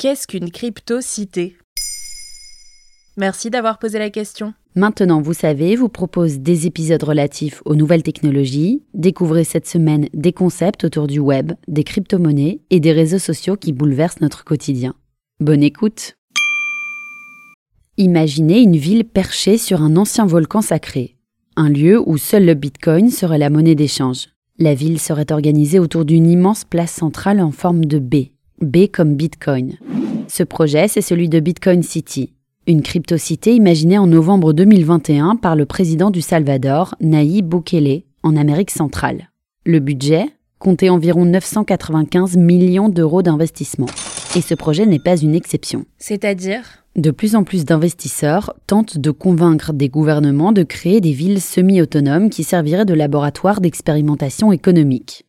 Qu'est-ce qu'une crypto-cité? Merci d'avoir posé la question. Maintenant, vous savez, vous propose des épisodes relatifs aux nouvelles technologies. Découvrez cette semaine des concepts autour du web, des crypto-monnaies et des réseaux sociaux qui bouleversent notre quotidien. Bonne écoute Imaginez une ville perchée sur un ancien volcan sacré, un lieu où seul le Bitcoin serait la monnaie d'échange. La ville serait organisée autour d'une immense place centrale en forme de B, B comme Bitcoin. Ce projet, c'est celui de Bitcoin City, une crypto-cité imaginée en novembre 2021 par le président du Salvador, Nayib Bukele, en Amérique centrale. Le budget comptait environ 995 millions d'euros d'investissement. Et ce projet n'est pas une exception. C'est-à-dire? De plus en plus d'investisseurs tentent de convaincre des gouvernements de créer des villes semi-autonomes qui serviraient de laboratoire d'expérimentation économique.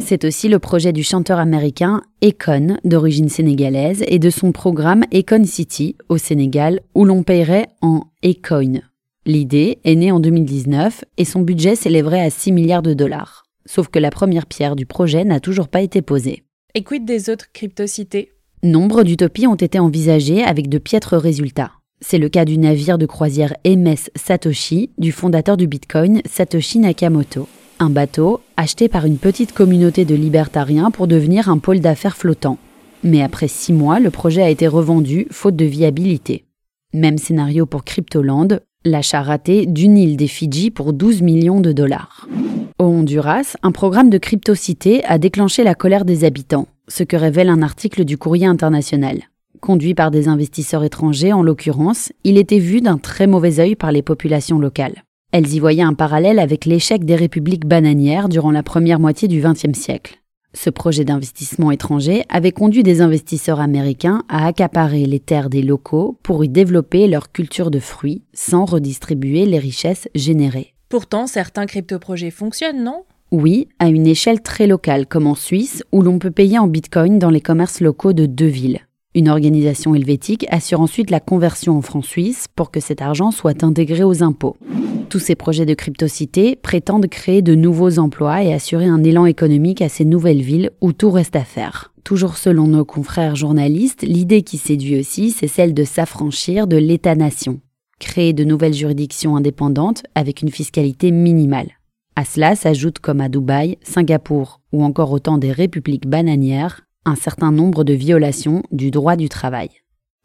C'est aussi le projet du chanteur américain Econ, d'origine sénégalaise, et de son programme Econ City, au Sénégal, où l'on paierait en Ecoin. L'idée est née en 2019 et son budget s'élèverait à 6 milliards de dollars. Sauf que la première pierre du projet n'a toujours pas été posée. Et quid des autres crypto-cités? Nombre d'utopies ont été envisagées avec de piètres résultats. C'est le cas du navire de croisière MS Satoshi du fondateur du Bitcoin, Satoshi Nakamoto. Un bateau acheté par une petite communauté de libertariens pour devenir un pôle d'affaires flottant. Mais après six mois, le projet a été revendu faute de viabilité. Même scénario pour Cryptoland, l'achat raté d'une île des Fidji pour 12 millions de dollars. Au Honduras, un programme de cryptocité a déclenché la colère des habitants ce que révèle un article du Courrier international. Conduit par des investisseurs étrangers en l'occurrence, il était vu d'un très mauvais œil par les populations locales. Elles y voyaient un parallèle avec l'échec des républiques bananières durant la première moitié du XXe siècle. Ce projet d'investissement étranger avait conduit des investisseurs américains à accaparer les terres des locaux pour y développer leur culture de fruits sans redistribuer les richesses générées. Pourtant, certains crypto-projets fonctionnent, non? Oui, à une échelle très locale, comme en Suisse, où l'on peut payer en bitcoin dans les commerces locaux de deux villes. Une organisation helvétique assure ensuite la conversion en francs suisses pour que cet argent soit intégré aux impôts. Tous ces projets de cryptocité prétendent créer de nouveaux emplois et assurer un élan économique à ces nouvelles villes où tout reste à faire. Toujours selon nos confrères journalistes, l'idée qui séduit aussi, c'est celle de s'affranchir de l'État-nation. Créer de nouvelles juridictions indépendantes avec une fiscalité minimale. À cela s'ajoute, comme à Dubaï, Singapour ou encore autant des républiques bananières, un certain nombre de violations du droit du travail.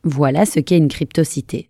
Voilà ce qu'est une cryptocité.